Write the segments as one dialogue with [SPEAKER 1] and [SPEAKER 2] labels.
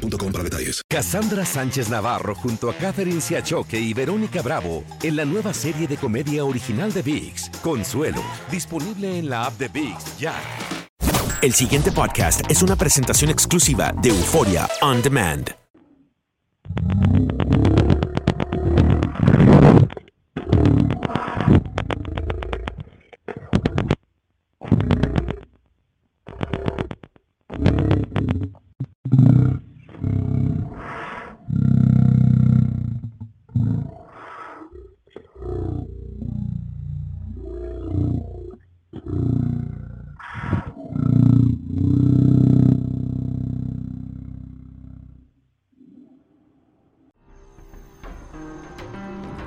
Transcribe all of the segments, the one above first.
[SPEAKER 1] boostmobile.com para detalles.
[SPEAKER 2] Cassandra Sánchez Navarro junto a Catherine Siachoque y Verónica Bravo en la nueva serie de comedia original de VIX, Consuelo, disponible en la app de VIX ya.
[SPEAKER 3] El siguiente podcast es una presentación exclusiva de Euforia On Demand.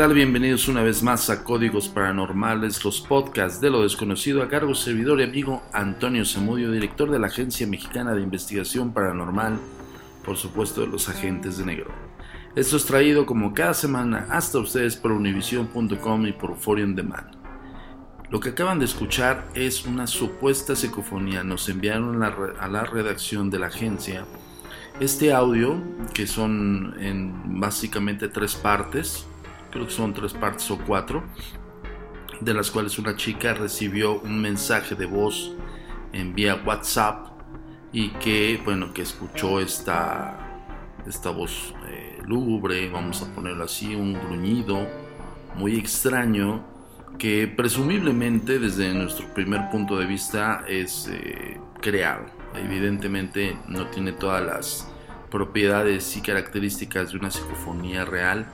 [SPEAKER 4] Tal? Bienvenidos una vez más a Códigos Paranormales, los podcasts de lo desconocido a cargo servidor y amigo Antonio Zamudio, director de la Agencia Mexicana de Investigación Paranormal, por supuesto de los agentes de negro. Esto es traído como cada semana hasta ustedes por univision.com y por Foreign Demand. Lo que acaban de escuchar es una supuesta psicofonía. Nos enviaron a la redacción de la agencia este audio, que son en básicamente tres partes, creo que son tres partes o cuatro, de las cuales una chica recibió un mensaje de voz en vía WhatsApp y que, bueno, que escuchó esta, esta voz eh, lúgubre, vamos a ponerlo así, un gruñido muy extraño que presumiblemente desde nuestro primer punto de vista es eh, creado. Evidentemente no tiene todas las propiedades y características de una psicofonía real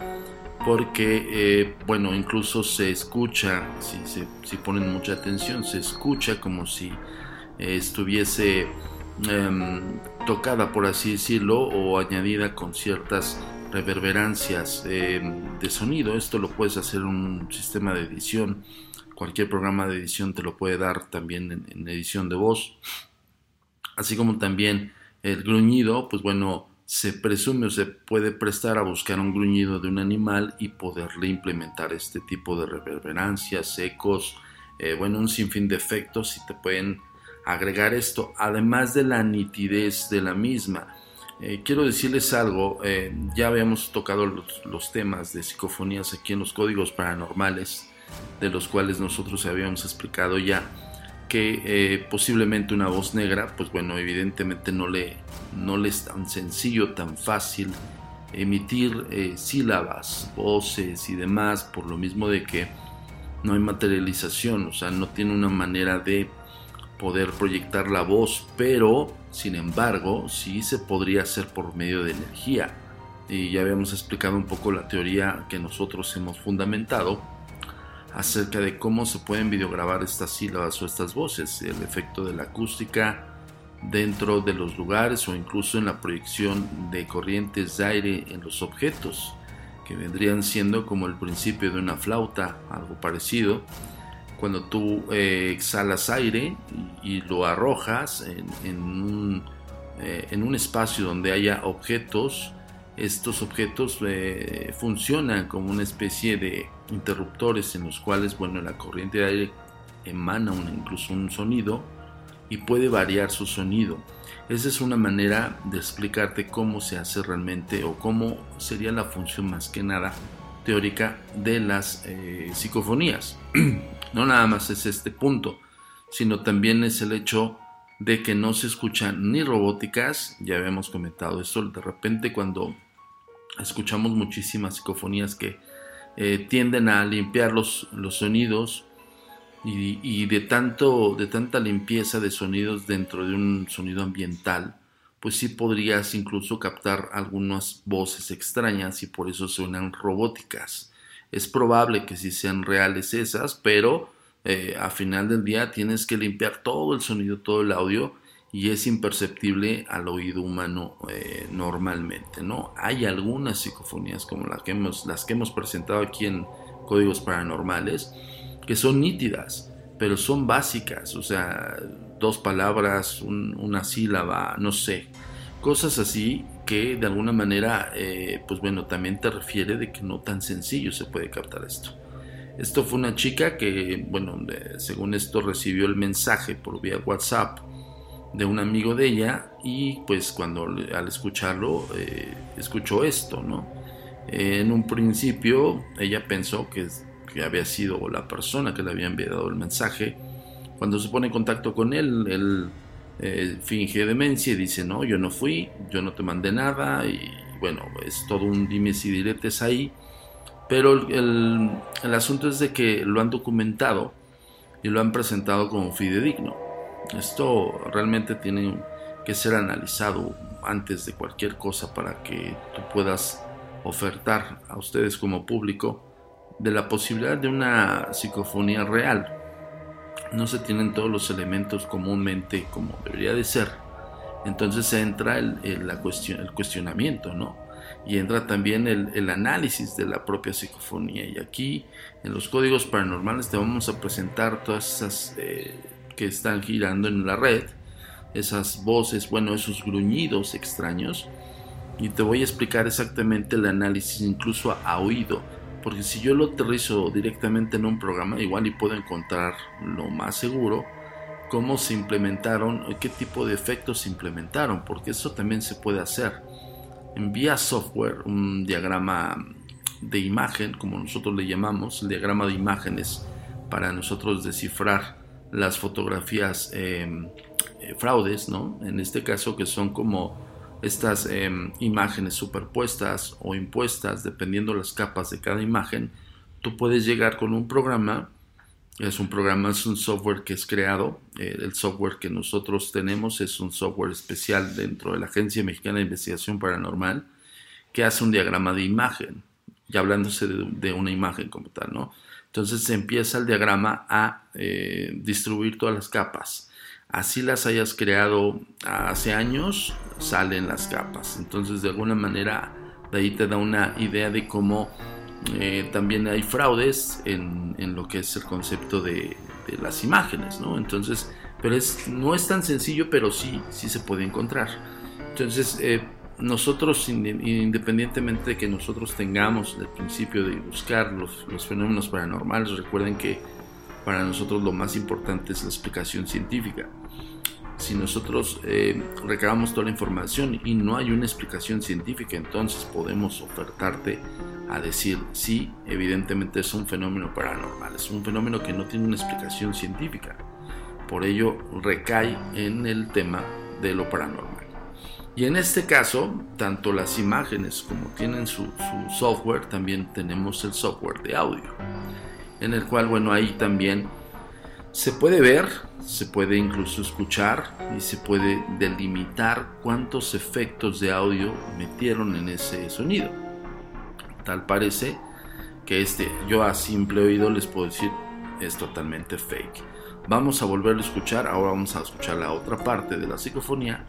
[SPEAKER 4] porque eh, bueno incluso se escucha si, si, ponen mucha atención se escucha como si eh, estuviese em, tocada por así decirlo o añadida con ciertas reverberancias em, de sonido. Esto lo puedes hacer un sistema de edición. Cualquier programa de edición te lo puede dar también en, en edición de voz. Así como también el gruñido pues bueno se presume o se puede prestar a buscar un gruñido de un animal y poderle implementar este tipo de reverberancias, ecos, eh, bueno, un sinfín de efectos y te pueden agregar esto, además de la nitidez de la misma. Eh, quiero decirles algo, eh, ya habíamos tocado los, los, temas de psicofonías aquí en los códigos paranormales, de los cuales nosotros habíamos explicado ya que eh, posiblemente una voz negra, pues bueno, evidentemente no le, no es tan sencillo, tan fácil emitir eh, sílabas, voces y demás, por lo mismo de que no hay materialización, o sea, no tiene una manera de poder proyectar la voz, pero sin embargo, sí se podría hacer por medio de energía. y ya habíamos explicado un poco la teoría que nosotros hemos fundamentado acerca de cómo se pueden videograbar estas sílabas o estas voces, el efecto de la acústica dentro de los lugares o incluso en la proyección de corrientes de aire en los objetos, que vendrían siendo como el principio de una flauta, algo parecido. Cuando tú eh, exhalas aire y, lo arrojas en, un, eh, en un espacio donde haya objetos, estos objetos eh, funcionan como una especie de interruptores en los cuales, bueno, la corriente de aire emana incluso un sonido y puede variar su sonido. Esa es una manera de explicarte cómo se hace realmente o cómo sería la función más que nada teórica de las eh, psicofonías. no nada más es este punto, sino también es el hecho de que no se escuchan ni robóticas, ya habíamos comentado eso, de repente cuando escuchamos muchísimas psicofonías que eh, tienden a limpiar los, los sonidos y, de, tanto, de tanta limpieza de sonidos dentro de un sonido ambiental, pues sí podrías incluso captar algunas voces extrañas y por eso suenan robóticas. Es probable que sí sean reales esas, pero eh, a final del día tienes que limpiar todo el sonido, todo el audio y es imperceptible al oído humano eh, normalmente, ¿no? Hay algunas psicofonías como las que, hemos, las que hemos presentado aquí en Códigos Paranormales que son nítidas, pero son básicas, o sea, dos palabras, una sílaba, no sé, cosas así que de alguna manera, eh, pues bueno, también te refiere de que no tan sencillo se puede captar esto. Esto fue una chica que, bueno, según esto recibió el mensaje por vía WhatsApp de un amigo de ella y pues cuando al escucharlo eh, escuchó esto, ¿no? en un principio ella pensó que, que, había sido la persona que le había enviado el mensaje. Cuando se pone en contacto con él, él eh, finge demencia y dice, no, yo no fui, yo no te mandé nada y bueno, es todo un dimes y diretes ahí. Pero el, el asunto es de que lo han documentado y lo han presentado como fidedigno. Esto realmente tiene que ser analizado antes de cualquier cosa para que tú puedas ofertar a ustedes como público de la posibilidad de una psicofonía real. No se tienen todos los elementos comúnmente como debería de ser. Entonces entra el, la cuestión, el cuestionamiento, ¿no? Y entra también el, análisis de la propia psicofonía. Y aquí en los códigos paranormales te vamos a presentar todas esas... Eh, que están girando en la red, esas voces, bueno, esos gruñidos extraños, y te voy a explicar exactamente el análisis incluso a, oído, porque si yo lo aterrizo directamente en un programa, igual y puedo encontrar lo más seguro cómo se implementaron, qué tipo de efectos se implementaron, porque eso también se puede hacer. Envía software un diagrama de imagen, como nosotros le llamamos, el diagrama de imágenes, para nosotros descifrar las fotografías em, eh, fraudes, ¿no? En este caso que son como estas em, imágenes superpuestas o impuestas, dependiendo las capas de cada imagen, tú puedes llegar con un programa, es un programa, es un software que es creado, eh, el software que nosotros tenemos es un software especial dentro de la Agencia Mexicana de Investigación Paranormal, que hace un diagrama de imagen, y hablándose de, de una imagen como tal, ¿no? Entonces se empieza el diagrama a eh, distribuir todas las capas. Así las hayas creado hace años, salen las capas. Entonces de alguna manera de ahí te da una idea de cómo eh, también hay fraudes en, lo que es el concepto de, las imágenes, ¿no? Entonces, pero es, no es tan sencillo, pero sí, sí se puede encontrar. Entonces, eh, nosotros, independientemente de que nosotros tengamos el principio de buscar los, fenómenos paranormales, recuerden que para nosotros lo más importante es la explicación científica. Si nosotros eh, recabamos toda la información y no hay una explicación científica, entonces podemos ofertarte a decir, sí, evidentemente es un fenómeno paranormal, es un fenómeno que no tiene una explicación científica. Por ello recae en el tema de lo paranormal. Y en este caso, tanto las imágenes como tienen su, software, también tenemos el software de audio, en el cual, bueno, ahí también se puede ver, se puede incluso escuchar y se puede delimitar cuántos efectos de audio metieron en ese sonido. Tal parece que este, yo a simple oído les puedo decir, es totalmente fake. Vamos a volverlo a escuchar, ahora vamos a escuchar la otra parte de la psicofonía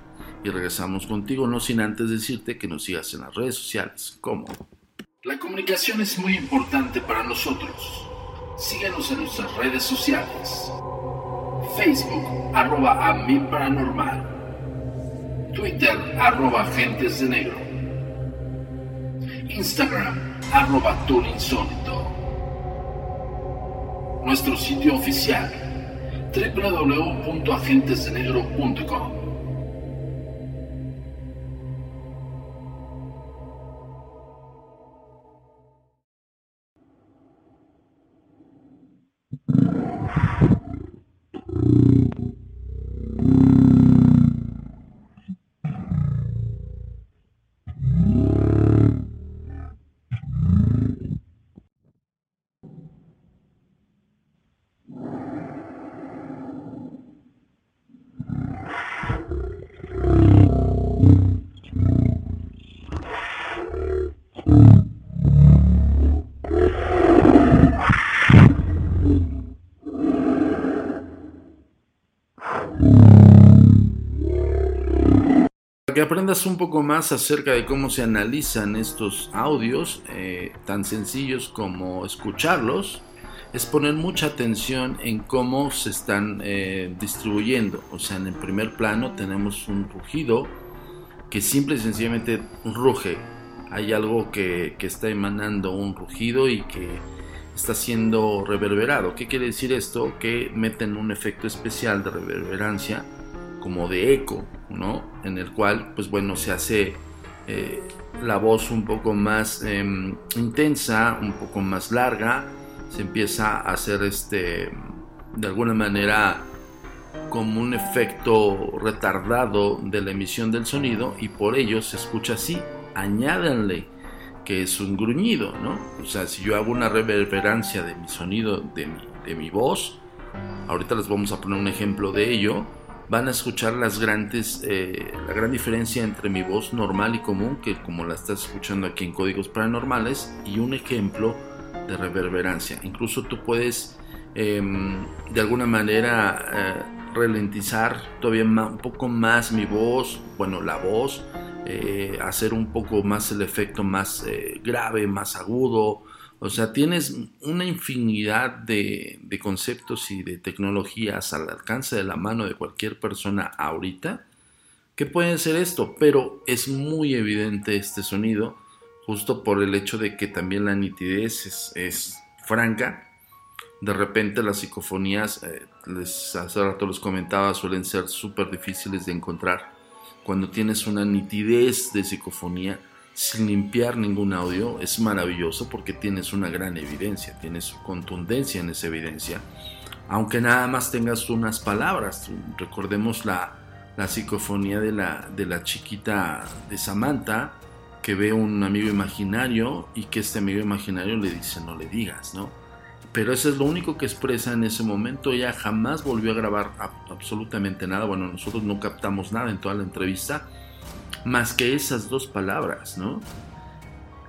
[SPEAKER 4] y regresamos contigo, no sin antes decirte que nos sigas en las redes sociales, como
[SPEAKER 5] la comunicación es muy importante para nosotros. Síguenos en nuestras redes sociales. Facebook, arroba a mi paranormal. Twitter, arroba agentes de negro. Instagram, arroba insólito. Nuestro sitio oficial, www.agentesdenegro.com.
[SPEAKER 4] que aprendas un poco más acerca de cómo se analizan estos audios, eh, tan sencillos como escucharlos, es poner mucha atención en cómo se están eh, distribuyendo. O sea, en el primer plano tenemos un rugido que simple y sencillamente ruge. Hay algo que, que está emanando un rugido y que está siendo reverberado. ¿Qué quiere decir esto? Que meten un efecto especial de reverberancia como de eco, ¿no? En el cual, pues bueno, se hace eh, la voz un poco más em, intensa, un poco más larga, se empieza a hacer este, de alguna manera, como un efecto retardado de la emisión del sonido y por ello se escucha así. Añádanle que es un gruñido, ¿no? O sea, si yo hago una reverberancia de mi sonido, de mi, de mi voz, ahorita les vamos a poner un ejemplo de ello, van a escuchar las grandes, eh, la gran diferencia entre mi voz normal y común, que como la estás escuchando aquí en Códigos Paranormales, y un ejemplo de reverberancia. Incluso tú puedes em, de alguna manera eh, ralentizar todavía un poco más mi voz, bueno, la voz, eh, hacer un poco más el efecto más grave, más agudo, o sea, tienes una infinidad de, conceptos y de tecnologías al alcance de la mano de cualquier persona ahorita que pueden ser esto, pero es muy evidente este sonido justo por el hecho de que también la nitidez es, franca. De repente las psicofonías, eh, les, hace rato les comentaba, suelen ser súper difíciles de encontrar. Cuando tienes una nitidez de psicofonía, sin limpiar ningún audio es maravilloso porque tienes una gran evidencia, tienes contundencia en esa evidencia. Aunque nada más tengas unas palabras, recordemos la, la psicofonía de la, de la chiquita de Samantha que ve un amigo imaginario y que este amigo imaginario le dice no le digas, ¿no? Pero eso es lo único que expresa en ese momento. Ella jamás volvió a grabar absolutamente nada. Bueno, nosotros no captamos nada en toda la entrevista más que esas dos palabras, ¿no?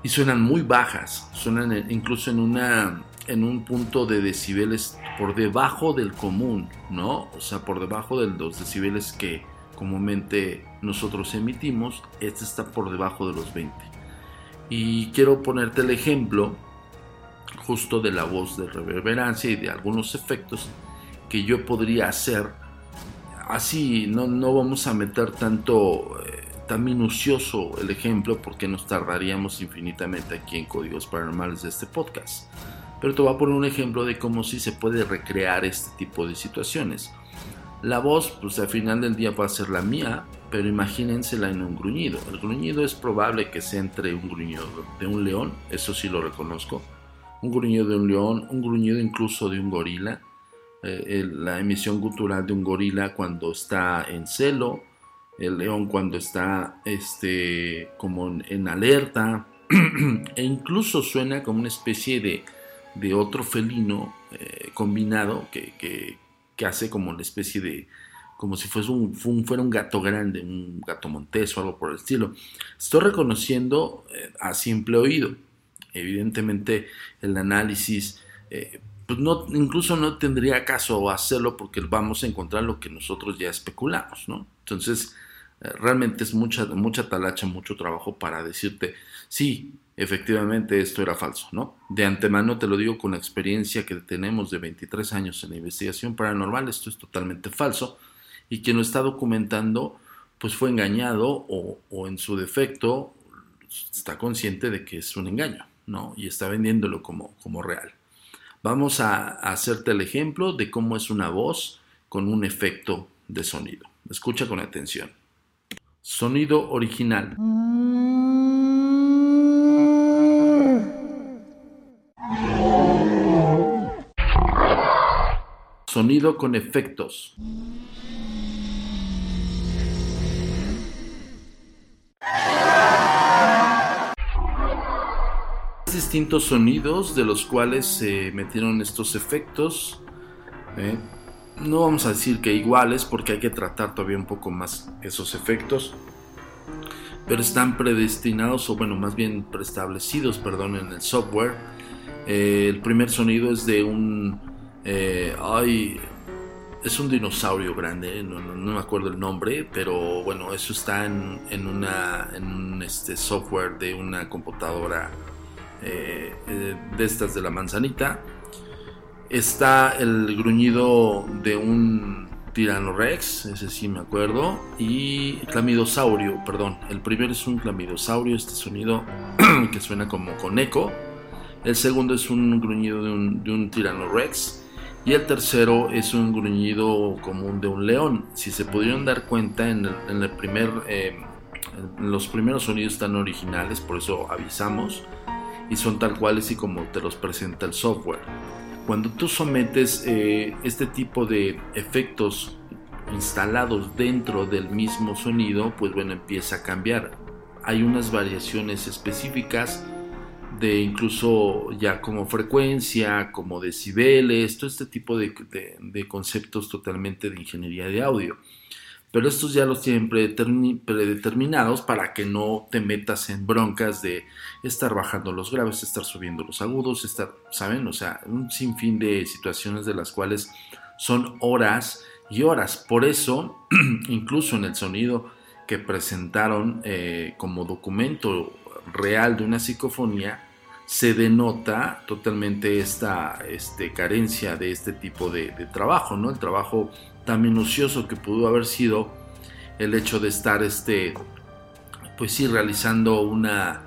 [SPEAKER 4] Y suenan muy bajas, suenan incluso en, una, en un punto de decibeles por debajo del común, ¿no? O sea, por debajo de los decibeles que comúnmente nosotros emitimos, este está por debajo de los 20. Y quiero ponerte el ejemplo justo de la voz de reverberancia y de algunos efectos que yo podría hacer. Así, no, no vamos a meter tanto eh, tan minucioso el ejemplo porque nos tardaríamos infinitamente aquí en Códigos Paranormales de este podcast. Pero te voy a poner un ejemplo de cómo sí se puede recrear este tipo de situaciones. La voz, pues al final del día va a ser la mía, pero imagínensela en un gruñido. El gruñido es probable que sea entre un gruñido de un león, eso sí lo reconozco, un gruñido de un león, un gruñido incluso de un gorila, eh, la emisión gutural de un gorila cuando está en celo, el león cuando está este, como en, alerta, e incluso suena como una especie de, de otro felino eh, combinado que, que hace como una especie de, como si fuese un, fuera un gato grande, un gato montés o algo por el estilo. Estoy reconociendo eh, a simple oído. Evidentemente el análisis, eh, pues no, incluso no tendría caso hacerlo porque vamos a encontrar lo que nosotros ya especulamos, ¿no? Entonces, realmente es mucha, mucha talacha, mucho trabajo para decirte, sí, efectivamente esto era falso, ¿no? De antemano te lo digo con la experiencia que tenemos de 23 años en investigación paranormal, esto es totalmente falso y quien lo está documentando pues fue engañado o, o en su defecto está consciente de que es un engaño, ¿no? Y está vendiéndolo como, como real. Vamos a, hacerte el ejemplo de cómo es una voz con un efecto de sonido. Escucha con atención. Sonido original. Sonido con efectos. distintos sonidos de los cuales se metieron estos efectos. ¿eh? No vamos a decir que iguales porque hay que tratar todavía un poco más esos efectos. Pero están predestinados o bueno, más bien preestablecidos, perdón, en el software. Eh, el primer sonido es de un... Eh, ay, es un dinosaurio grande, no, me acuerdo el nombre, pero bueno, eso está en, en, una, en un este, software de una computadora eh, de estas de la manzanita. Está el gruñido de un Rex, ese sí me acuerdo, y clamidosaurio, perdón. El primero es un clamidosaurio, este sonido que suena como con eco. El segundo es un gruñido de un, de un. Y el tercero es un gruñido común de un león. Si se pudieron dar cuenta, en el, primer, eh, los primeros sonidos están originales, por eso avisamos y son tal cuales y como te los presenta el software. Cuando tú sometes eh, este tipo de efectos instalados dentro del mismo sonido, pues bueno, empieza a cambiar. Hay unas variaciones específicas de incluso ya como frecuencia, como decibeles, todo este tipo de conceptos totalmente de ingeniería de audio pero estos ya los tienen predeterminados para que no te metas en broncas de estar bajando los graves, estar subiendo los agudos, estar, ¿saben? O sea, un sinfín de situaciones de las cuales son horas y horas. Por eso, incluso en el sonido que presentaron eh, como documento real de una psicofonía, se denota totalmente esta este, carencia de este tipo de, de trabajo, ¿no? El trabajo tan minucioso que pudo haber sido el hecho de estar este pues sí realizando una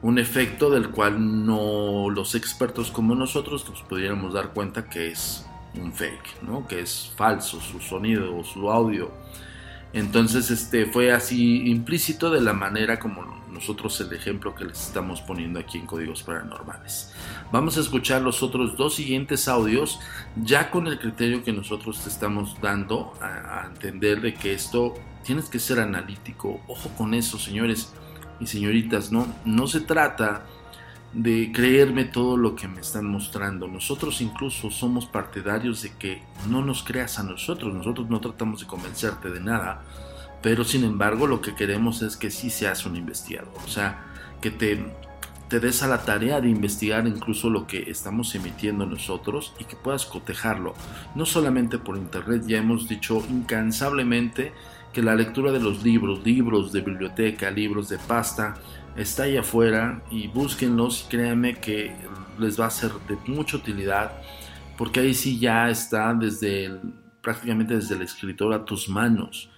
[SPEAKER 4] un efecto del cual no los expertos como nosotros nos pudiéramos dar cuenta que es un fake, ¿no? Que es falso su sonido o su audio. Entonces este fue así implícito de la manera como nosotros el ejemplo que les estamos poniendo aquí en Códigos Paranormales. Vamos a escuchar los otros dos siguientes audios ya con el criterio que nosotros te estamos dando a, entender de que esto tienes que ser analítico. Ojo con eso, señores y señoritas, no, no se trata de creerme todo lo que me están mostrando. Nosotros incluso somos partidarios de que no nos creas a nosotros. Nosotros no tratamos de convencerte de nada pero sin embargo lo que queremos es que sí seas un investigador, o sea, que te, te des a la tarea de investigar incluso lo que estamos emitiendo nosotros y que puedas cotejarlo, no solamente por internet, ya hemos dicho incansablemente que la lectura de los libros, libros de biblioteca, libros de pasta, está ahí afuera y búsquenlos y créanme que les va a ser de mucha utilidad porque ahí sí ya está desde prácticamente desde el escritor a tus manos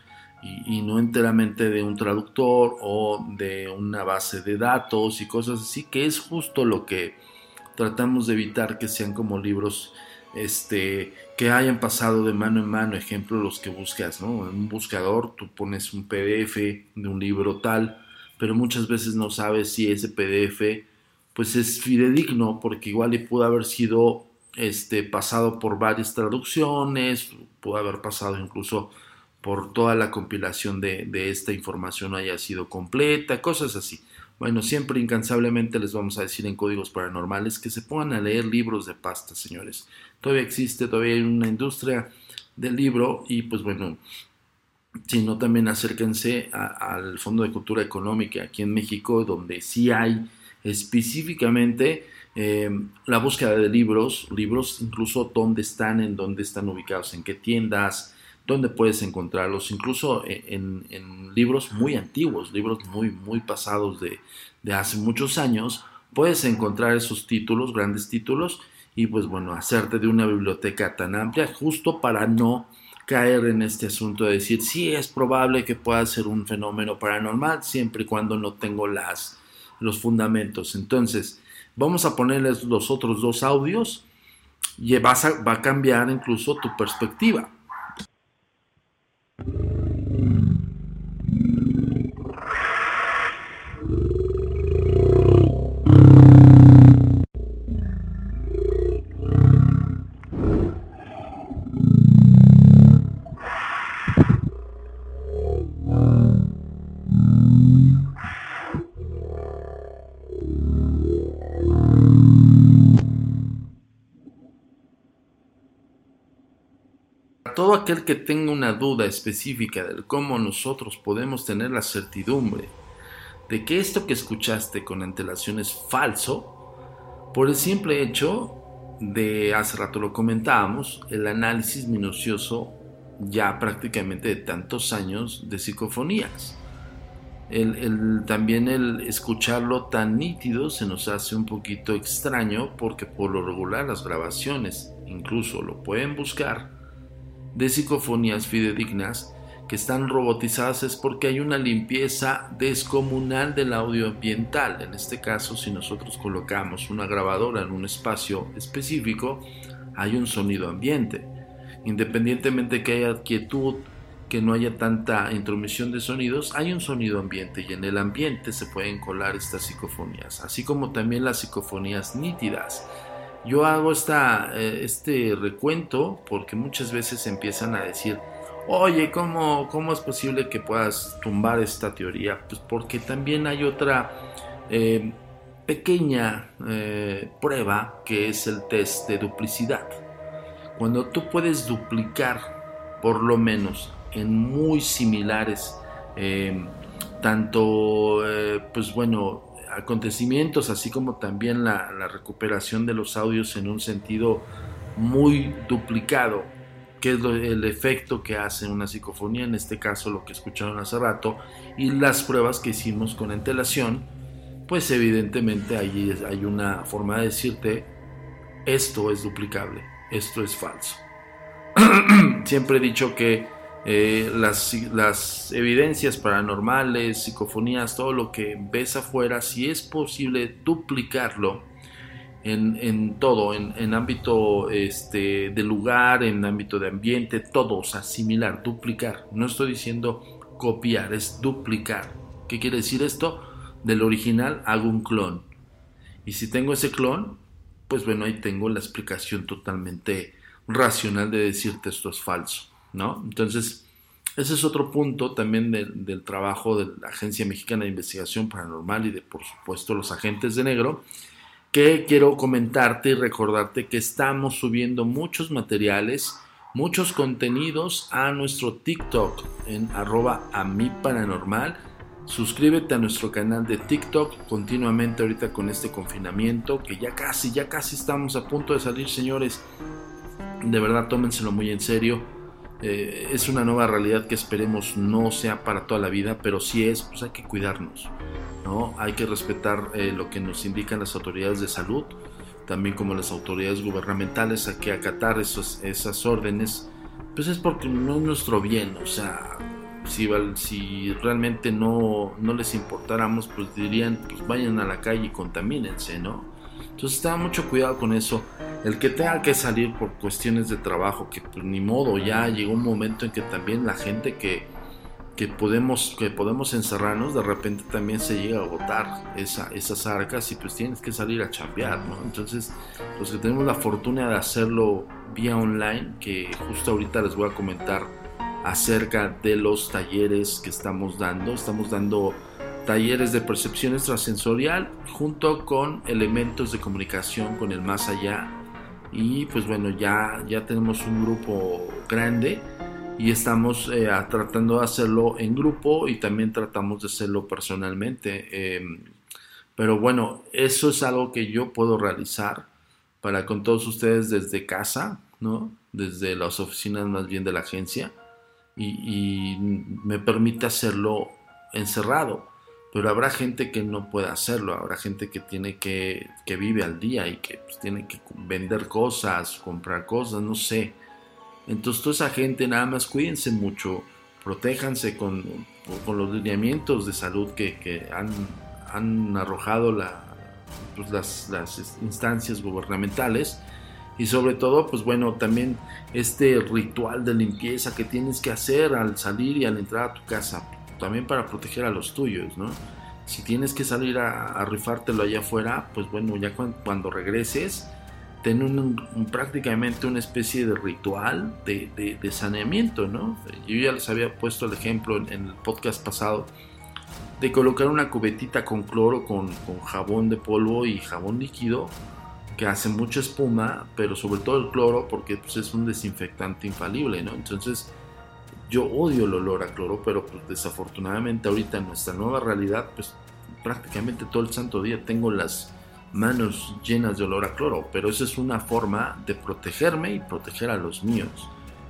[SPEAKER 4] y, no enteramente de un traductor o de una base de datos y cosas así, que es justo lo que tratamos de evitar que sean como libros este, que hayan pasado de mano en mano, ejemplo, los que buscas, ¿no? En un buscador tú pones un PDF de un libro tal, pero muchas veces no sabes si ese PDF pues es fidedigno, porque igual y pudo haber sido este, pasado por varias traducciones, pudo haber pasado incluso por toda la compilación de, esta información haya sido completa, cosas así. Bueno, siempre incansablemente les vamos a decir en códigos paranormales que se pongan a leer libros de pasta, señores. Todavía existe, todavía hay una industria del libro y pues bueno, si no también acérquense al Fondo de Cultura Económica aquí en México, donde sí hay específicamente eh, la búsqueda de libros, libros incluso dónde están, en dónde están ubicados, en qué tiendas, dónde puedes encontrarlos, incluso en, libros muy antiguos, libros muy, muy pasados de, de hace muchos años, puedes encontrar esos títulos, grandes títulos, y pues bueno, hacerte de una biblioteca tan amplia justo para no caer en este asunto de decir, sí, es probable que pueda ser un fenómeno paranormal, siempre y cuando no tengo las, los fundamentos. Entonces, vamos a ponerles los otros dos audios y va a cambiar incluso tu perspectiva. Todo aquel que tenga una duda específica de cómo nosotros podemos tener la certidumbre de que esto que escuchaste con antelación es falso, por el simple hecho de, hace rato lo comentábamos, el análisis minucioso ya prácticamente de tantos años de psicofonías. También el escucharlo tan nítido se nos hace un poquito extraño porque por lo regular las grabaciones, incluso lo pueden buscar, de psicofonías fidedignas que están robotizadas es porque hay una limpieza descomunal del audio ambiental. En este caso, si nosotros colocamos una grabadora en un espacio específico, hay un sonido ambiente. Independientemente que haya quietud, que no haya tanta intromisión de sonidos, hay un sonido ambiente y en el ambiente se pueden colar estas psicofonías, así como también las psicofonías nítidas yo hago esta, eh, este recuento porque muchas veces empiezan a decir, oye, ¿cómo, ¿cómo es posible que puedas tumbar esta teoría? Pues porque también hay otra eh, pequeña eh, prueba que es el test de duplicidad. Cuando tú puedes duplicar, por lo menos, en muy similares, tanto, pues bueno, acontecimientos, así como también la, recuperación de los audios en un sentido muy duplicado, que es el efecto que hace una psicofonía, en este caso lo que escucharon hace rato, y las pruebas que hicimos con antelación, pues evidentemente ahí hay una forma de decirte, esto es duplicable, esto es falso. Siempre he dicho que eh, las, las, evidencias paranormales, psicofonías, todo lo que ves afuera, si es posible duplicarlo en, todo, en, ámbito este, de lugar, en ámbito de ambiente, todo, o sea, similar, duplicar. No estoy diciendo copiar, es duplicar. ¿Qué quiere decir esto? Del original hago un clon. Y si tengo ese clon, pues bueno, ahí tengo la explicación totalmente racional de decirte esto es falso. ¿No? Entonces, ese es otro punto también del trabajo de la Agencia Mexicana de Investigación Paranormal y de, por supuesto, los agentes de negro, que quiero comentarte y recordarte que estamos subiendo muchos materiales, muchos contenidos a nuestro TikTok en arroba a mi paranormal. Suscríbete a nuestro canal de TikTok continuamente ahorita con este confinamiento que ya casi, ya casi estamos a punto de salir, señores. De verdad, tómenselo muy en serio eh, es una nueva realidad que esperemos no sea para toda la vida, pero si es, pues hay que cuidarnos, ¿no? Hay que respetar eh, lo que nos indican las autoridades de salud, también como las autoridades gubernamentales, hay que acatar esos, esas órdenes, pues es porque no es nuestro bien, o sea, si, si realmente no, no les importáramos, pues dirían, pues vayan a la calle y contamínense, ¿no? Entonces tenga mucho cuidado con eso. El que tenga que salir por cuestiones de trabajo, que pues, ni modo, ya llegó un momento en que también la gente que, que, podemos, que podemos encerrarnos, de repente también se llega a agotar esa, esas arcas y pues tienes que salir a chambear, ¿no? Entonces, los que tenemos la fortuna de hacerlo vía online, que justo ahorita les voy a comentar acerca de los talleres que estamos dando, estamos dando talleres de percepción extrasensorial junto con elementos de comunicación con el más allá y pues bueno, ya, ya tenemos un grupo grande y estamos eh, tratando de hacerlo en grupo y también tratamos de hacerlo personalmente. Em, pero bueno, eso es algo que yo puedo realizar para con todos ustedes desde casa, ¿no? Desde las oficinas más bien de la agencia y, me permite hacerlo encerrado. Pero habrá gente que no puede hacerlo, habrá gente que tiene que, que vive al día y que pues, tiene que vender cosas, comprar cosas, no sé. Entonces toda esa gente nada más cuídense mucho, protéjanse con, con los lineamientos de salud que, que han, han, arrojado la, pues, las, las instancias gubernamentales y sobre todo, pues bueno, también este ritual de limpieza que tienes que hacer al salir y al entrar a tu casa, también para proteger a los tuyos, ¿no? Si tienes que salir a, rifártelo allá afuera, pues bueno, ya cuando, regreses, ten un, prácticamente una especie de ritual de, de, saneamiento, ¿no? Yo ya les había puesto el ejemplo en, el podcast pasado de colocar una cubetita con cloro, con, con jabón de polvo y jabón líquido que hace mucha espuma, pero sobre todo el cloro porque pues, es un desinfectante infalible, ¿no? Entonces yo odio el olor a cloro, pero pues, desafortunadamente ahorita en nuestra nueva realidad, pues prácticamente todo el santo día tengo las manos llenas de olor a cloro, pero esa es una forma de protegerme y proteger a los míos,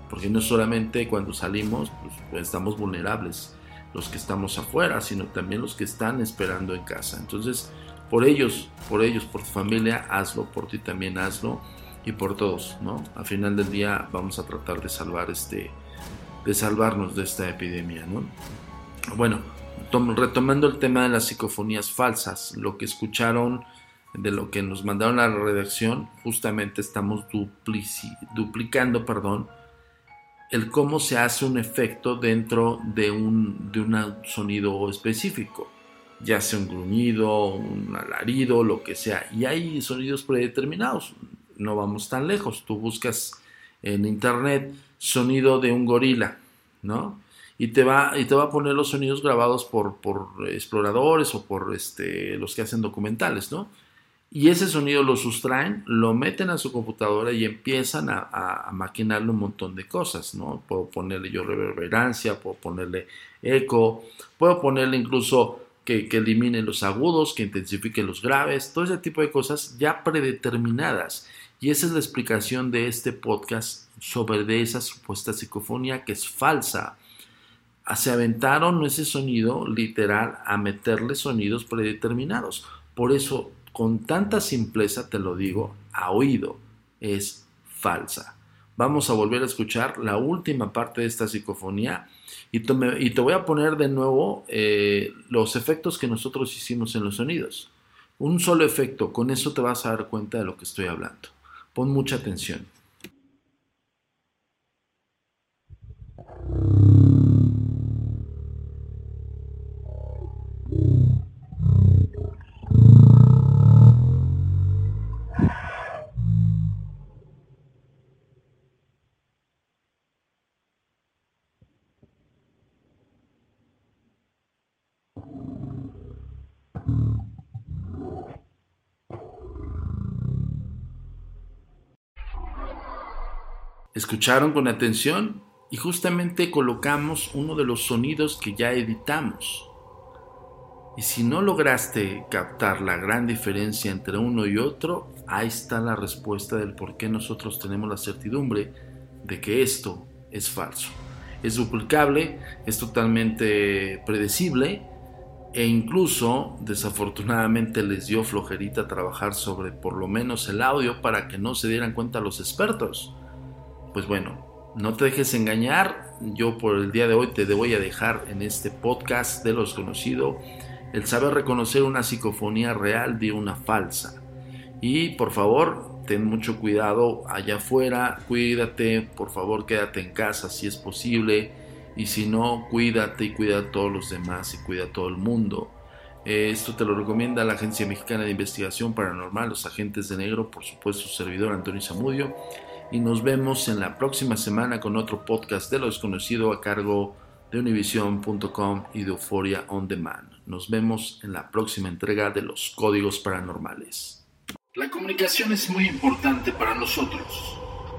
[SPEAKER 4] porque no solamente cuando salimos pues, estamos vulnerables los que estamos afuera, sino también los que están esperando en casa. Entonces, por ellos, por ellos, por tu familia, hazlo, por ti también hazlo y por todos, ¿no? Al final del día vamos a tratar de salvar este, de salvarnos de esta epidemia, ¿no? Bueno, retomando el tema de las psicofonías falsas, lo que escucharon de lo que nos mandaron la redacción, justamente estamos duplicando, perdón, el cómo se hace un efecto dentro de un, de un sonido específico ya sea un gruñido, un alarido, lo que sea. Y hay sonidos predeterminados. No vamos tan lejos. Tú buscas en internet sonido de un gorila, ¿no? Y te va, y te va a poner los sonidos grabados por, por exploradores o por este, los que hacen documentales, ¿no? Y ese sonido lo sustraen, lo meten a su computadora y empiezan a, maquinarle un montón de cosas, ¿no? Puedo ponerle yo reverberancia, puedo ponerle eco, puedo ponerle incluso que, eliminen los agudos, que intensifiquen los graves, todo ese tipo de cosas ya predeterminadas. Y esa es la explicación de este podcast sobre de esa supuesta psicofonía que es falsa. Ah, se aventaron ese sonido literal a meterle sonidos predeterminados. Por eso, con tanta simpleza te lo digo, a oído, es falsa. Vamos a volver a escuchar la última parte de esta psicofonía y te, voy a poner de nuevo eh, los efectos que nosotros hicimos en los sonidos. Un solo efecto, con eso te vas a dar cuenta de lo que estoy hablando. Pon mucha atención. Escucharon con atención y justamente colocamos uno de los sonidos que ya editamos. Y si no lograste captar la gran diferencia entre uno y otro, ahí está la respuesta del por qué nosotros tenemos la certidumbre de que esto es falso. Es duplicable, es totalmente predecible e incluso desafortunadamente les dio flojerita trabajar sobre por lo menos el audio para que no se dieran cuenta los expertos pues bueno, no te dejes engañar. Yo por el día de hoy te voy a dejar en este podcast de los conocidos el saber reconocer una psicofonía real de una falsa. Y por favor, ten mucho cuidado allá afuera, cuídate, por favor quédate en casa si es posible. Y si no, cuídate y cuida a todos los demás y cuida a todo el mundo. Esto te lo recomienda la Agencia Mexicana de Investigación Paranormal, los agentes de negro, por supuesto su servidor Antonio Zamudio y nos vemos en la próxima semana con otro podcast de lo desconocido a cargo de univision.com y de Euphoria On Demand. Nos vemos en la próxima entrega de los códigos paranormales.
[SPEAKER 5] La comunicación es muy importante para nosotros.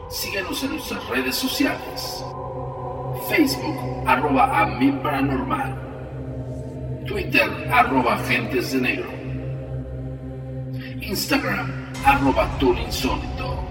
[SPEAKER 5] Síguenos en nuestras redes sociales. Facebook, arroba a paranormal. Twitter, arroba agentes de negro. Instagram, arroba insólito.